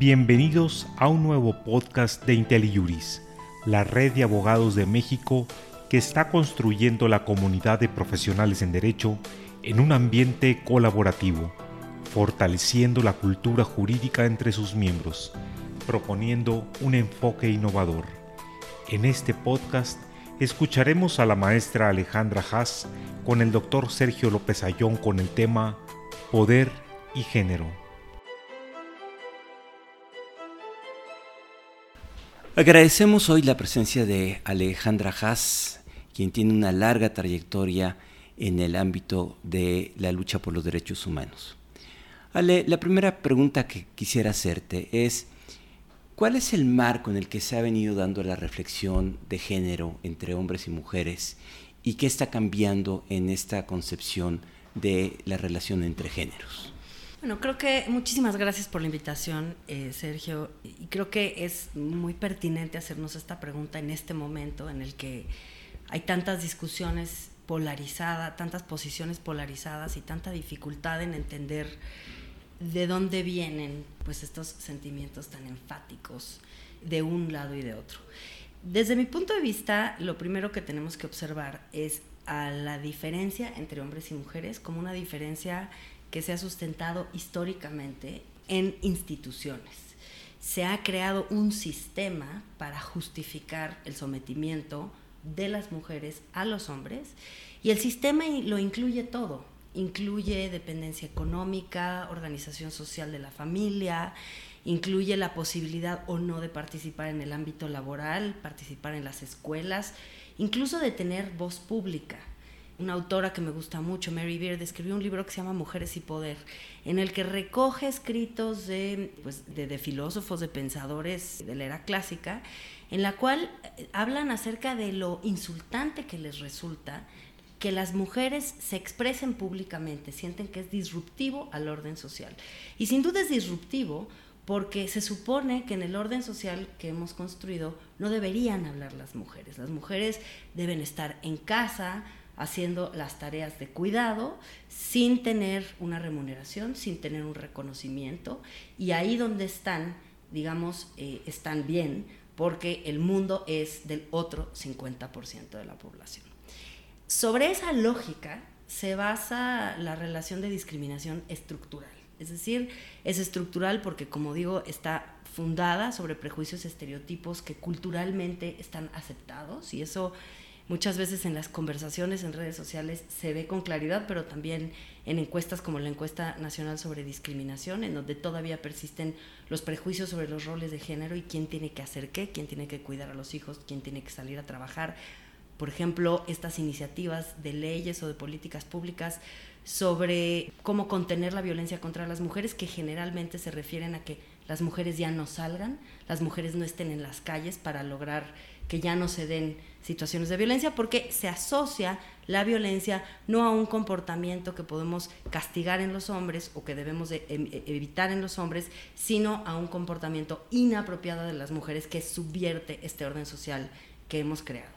Bienvenidos a un nuevo podcast de IntelliJuris, la red de abogados de México que está construyendo la comunidad de profesionales en derecho en un ambiente colaborativo, fortaleciendo la cultura jurídica entre sus miembros, proponiendo un enfoque innovador. En este podcast escucharemos a la maestra Alejandra Haas con el doctor Sergio López Ayón con el tema Poder y Género. Agradecemos hoy la presencia de Alejandra Haas, quien tiene una larga trayectoria en el ámbito de la lucha por los derechos humanos. Ale, la primera pregunta que quisiera hacerte es, ¿cuál es el marco en el que se ha venido dando la reflexión de género entre hombres y mujeres y qué está cambiando en esta concepción de la relación entre géneros? Bueno, creo que muchísimas gracias por la invitación, eh, Sergio. Y creo que es muy pertinente hacernos esta pregunta en este momento en el que hay tantas discusiones polarizadas, tantas posiciones polarizadas y tanta dificultad en entender de dónde vienen pues estos sentimientos tan enfáticos de un lado y de otro. Desde mi punto de vista, lo primero que tenemos que observar es a la diferencia entre hombres y mujeres como una diferencia que se ha sustentado históricamente en instituciones. Se ha creado un sistema para justificar el sometimiento de las mujeres a los hombres y el sistema lo incluye todo. Incluye dependencia económica, organización social de la familia, incluye la posibilidad o no de participar en el ámbito laboral, participar en las escuelas, incluso de tener voz pública una autora que me gusta mucho, Mary Beard, escribió un libro que se llama Mujeres y Poder, en el que recoge escritos de, pues, de, filósofos, de pensadores de la era clásica, en la cual eh, hablan acerca de lo insultante que les resulta que las mujeres se expresen públicamente, sienten que es disruptivo al orden social. Y sin duda es disruptivo porque se supone que en el orden social que hemos construido no deberían hablar las mujeres. Las mujeres deben estar en casa, haciendo las tareas de cuidado sin tener una remuneración, sin tener un reconocimiento. Y ahí donde están, digamos, eh, están bien, porque el mundo es del otro 50% de la población. Sobre esa lógica se basa la relación de discriminación estructural. Es decir, es estructural porque, como digo, está fundada sobre prejuicios, estereotipos que culturalmente están aceptados y eso muchas veces en las conversaciones en redes sociales se ve con claridad, pero también en encuestas como la encuesta nacional sobre discriminación, en donde todavía persisten los prejuicios sobre los roles de género y quién tiene que hacer qué, quién tiene que cuidar a los hijos, quién tiene que salir a trabajar. Por ejemplo, estas iniciativas de leyes o de políticas públicas sobre cómo contener la violencia contra las mujeres, que generalmente se refieren a que las mujeres ya no salgan, las mujeres no estén en las calles para lograr que ya no se den situaciones de violencia porque se asocia la violencia no a un comportamiento que podemos castigar en los hombres o que debemos de em, e, evitar en los hombres, sino a un comportamiento inapropiado de las mujeres que subvierte este orden social que hemos creado.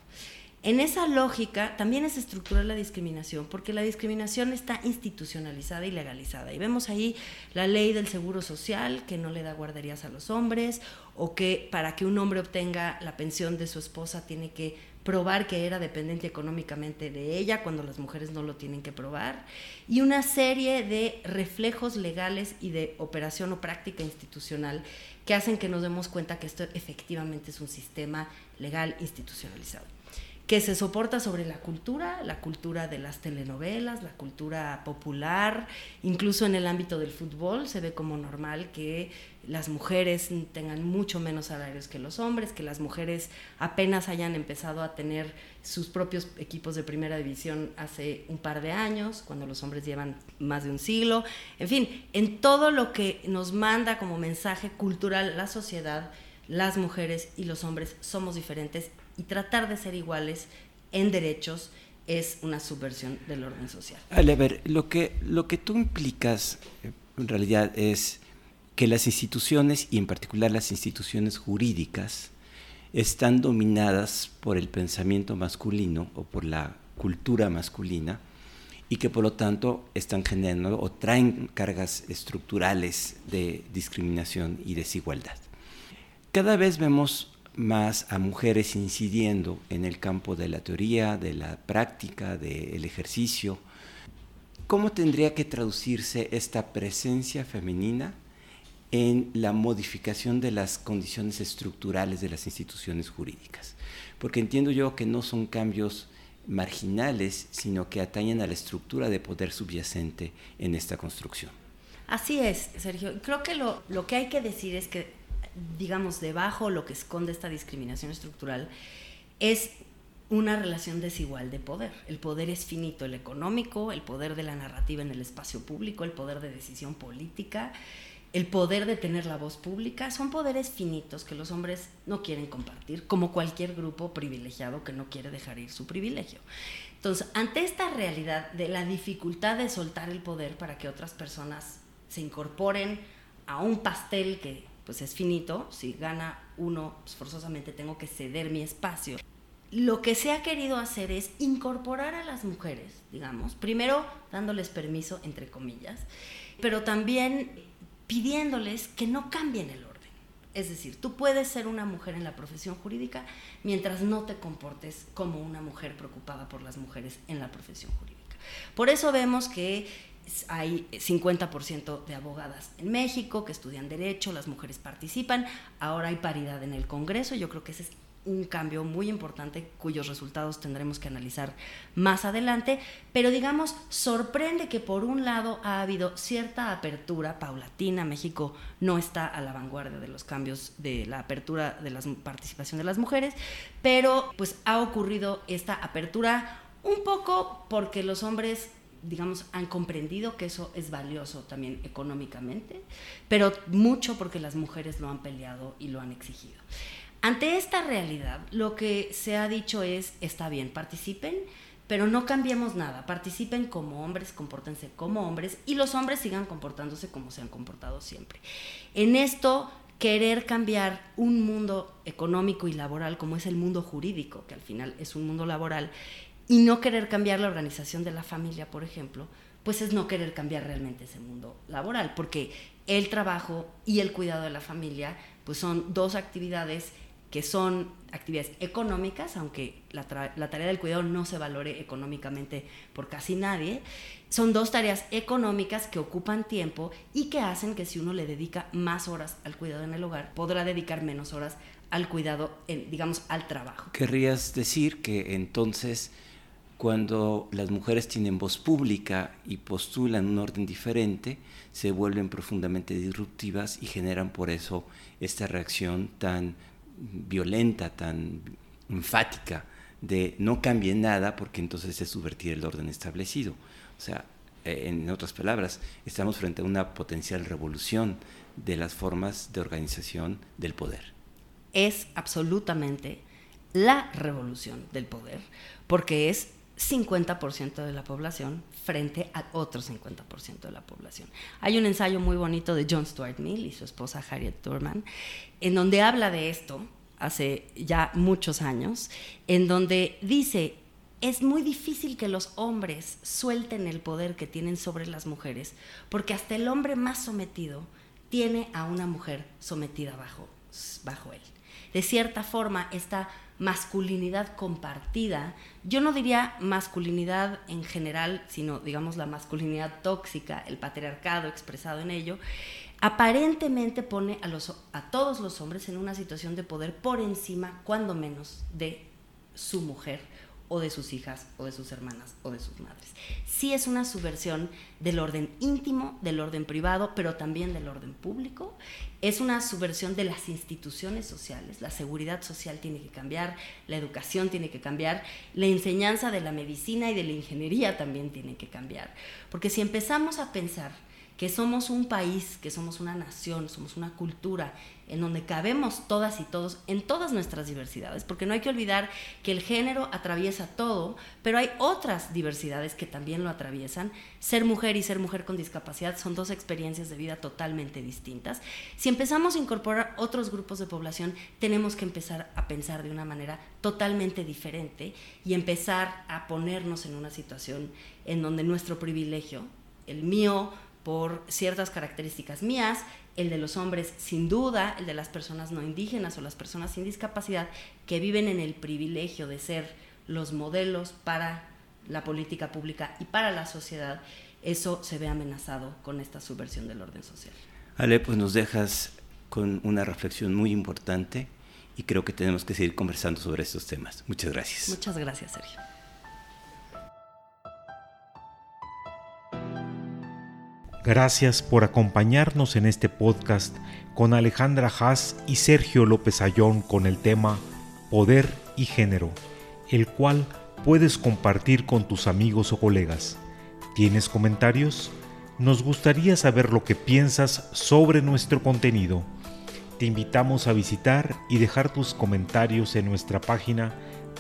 En esa lógica también es estructural la discriminación, porque la discriminación está institucionalizada y legalizada. Y vemos ahí la ley del seguro social, que no le da guarderías a los hombres, o que para que un hombre obtenga la pensión de su esposa tiene que probar que era dependiente económicamente de ella, cuando las mujeres no lo tienen que probar, y una serie de reflejos legales y de operación o práctica institucional que hacen que nos demos cuenta que esto efectivamente es un sistema legal institucionalizado que se soporta sobre la cultura, la cultura de las telenovelas, la cultura popular, incluso en el ámbito del fútbol se ve como normal que las mujeres tengan mucho menos salarios que los hombres, que las mujeres apenas hayan empezado a tener sus propios equipos de primera división hace un par de años, cuando los hombres llevan más de un siglo. En fin, en todo lo que nos manda como mensaje cultural la sociedad, las mujeres y los hombres somos diferentes y tratar de ser iguales en derechos es una subversión del orden social. a ver, lo que, lo que tú implicas eh, en realidad es que las instituciones, y en particular las instituciones jurídicas, están dominadas por el pensamiento masculino o por la cultura masculina, y que por lo tanto están generando o traen cargas estructurales de discriminación y desigualdad. Cada vez vemos más a mujeres incidiendo en el campo de la teoría, de la práctica, del ejercicio. ¿Cómo tendría que traducirse esta presencia femenina en la modificación de las condiciones estructurales de las instituciones jurídicas? Porque entiendo yo que no son cambios marginales, sino que atañen a la estructura de poder subyacente en esta construcción. Así es, Sergio. Creo que lo, lo que hay que decir es que digamos, debajo lo que esconde esta discriminación estructural es una relación desigual de poder. El poder es finito, el económico, el poder de la narrativa en el espacio público, el poder de decisión política, el poder de tener la voz pública, son poderes finitos que los hombres no quieren compartir, como cualquier grupo privilegiado que no quiere dejar ir su privilegio. Entonces, ante esta realidad de la dificultad de soltar el poder para que otras personas se incorporen a un pastel que pues es finito, si gana uno, pues forzosamente tengo que ceder mi espacio. Lo que se ha querido hacer es incorporar a las mujeres, digamos, primero dándoles permiso, entre comillas, pero también pidiéndoles que no cambien el orden. Es decir, tú puedes ser una mujer en la profesión jurídica mientras no te comportes como una mujer preocupada por las mujeres en la profesión jurídica. Por eso vemos que hay 50% de abogadas en México que estudian derecho, las mujeres participan, ahora hay paridad en el Congreso, yo creo que ese es un cambio muy importante cuyos resultados tendremos que analizar más adelante, pero digamos, sorprende que por un lado ha habido cierta apertura paulatina, México no está a la vanguardia de los cambios de la apertura de la participación de las mujeres, pero pues ha ocurrido esta apertura un poco porque los hombres digamos, han comprendido que eso es valioso también económicamente, pero mucho porque las mujeres lo han peleado y lo han exigido. Ante esta realidad, lo que se ha dicho es, está bien, participen, pero no cambiemos nada, participen como hombres, compórtense como hombres y los hombres sigan comportándose como se han comportado siempre. En esto, querer cambiar un mundo económico y laboral como es el mundo jurídico, que al final es un mundo laboral, y no querer cambiar la organización de la familia, por ejemplo, pues es no querer cambiar realmente ese mundo laboral, porque el trabajo y el cuidado de la familia, pues son dos actividades que son actividades económicas, aunque la, tarea del cuidado no se valore económicamente por casi nadie, son dos tareas económicas que ocupan tiempo y que hacen que si uno le dedica más horas al cuidado en el hogar, podrá dedicar menos horas al cuidado, digamos, al trabajo. Querrías decir que entonces cuando las mujeres tienen voz pública y postulan un orden diferente, se vuelven profundamente disruptivas y generan por eso esta reacción tan violenta, tan enfática de no cambie nada porque entonces es subvertir el orden establecido. O sea, eh, en otras palabras, estamos frente a una potencial revolución de las formas de organización del poder. Es absolutamente la revolución del poder, porque es 50% de la población frente a otro 50% de la población. Hay un ensayo muy bonito de John Stuart Mill y su esposa Harriet Tubman, en donde habla de esto hace ya muchos años, en donde dice, es muy difícil que los hombres suelten el poder que tienen sobre las mujeres, porque hasta el hombre más sometido tiene a una mujer sometida bajo, bajo él. De cierta forma, esta masculinidad compartida, yo no diría masculinidad en general, sino digamos la masculinidad tóxica, el patriarcado expresado en ello, aparentemente pone a, los, a todos los hombres en una situación de poder por encima, cuando menos, de su mujer o de sus hijas o de sus hermanas o de sus madres. Sí es una subversión del orden íntimo, del orden privado, pero también del orden público. Es una subversión de las instituciones sociales. La seguridad social tiene que cambiar, la educación tiene que cambiar, la enseñanza de la medicina y de la ingeniería también tiene que cambiar. Porque si empezamos a pensar que somos un país, que somos una nación, somos una cultura en donde cabemos todas y todos en todas nuestras diversidades, porque no hay que olvidar que el género atraviesa todo, pero hay otras diversidades que también lo atraviesan. Ser mujer y ser mujer con discapacidad son dos experiencias de vida totalmente distintas. Si empezamos a incorporar otros grupos de población, tenemos que empezar a pensar de una manera totalmente diferente y empezar a ponernos en una situación en donde nuestro privilegio, el mío por ciertas características mías, el de los hombres sin duda, el de las personas no indígenas o las personas sin discapacidad que viven en el privilegio de ser los modelos para la política pública y para la sociedad, eso se ve amenazado con esta subversión del orden social. Ale, pues nos dejas con una reflexión muy importante y creo que tenemos que seguir conversando sobre estos temas. Muchas gracias. Muchas gracias, Sergio. Gracias por acompañarnos en este podcast con Alejandra Haas y Sergio López Ayón con el tema Poder y Género, el cual puedes compartir con tus amigos o colegas. ¿Tienes comentarios? Nos gustaría saber lo que piensas sobre nuestro contenido. Te invitamos a visitar y dejar tus comentarios en nuestra página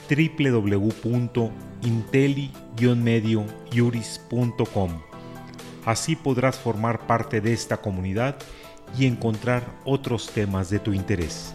www.inteli-mediojuris.com Así podrás formar parte de esta comunidad y encontrar otros temas de tu interés.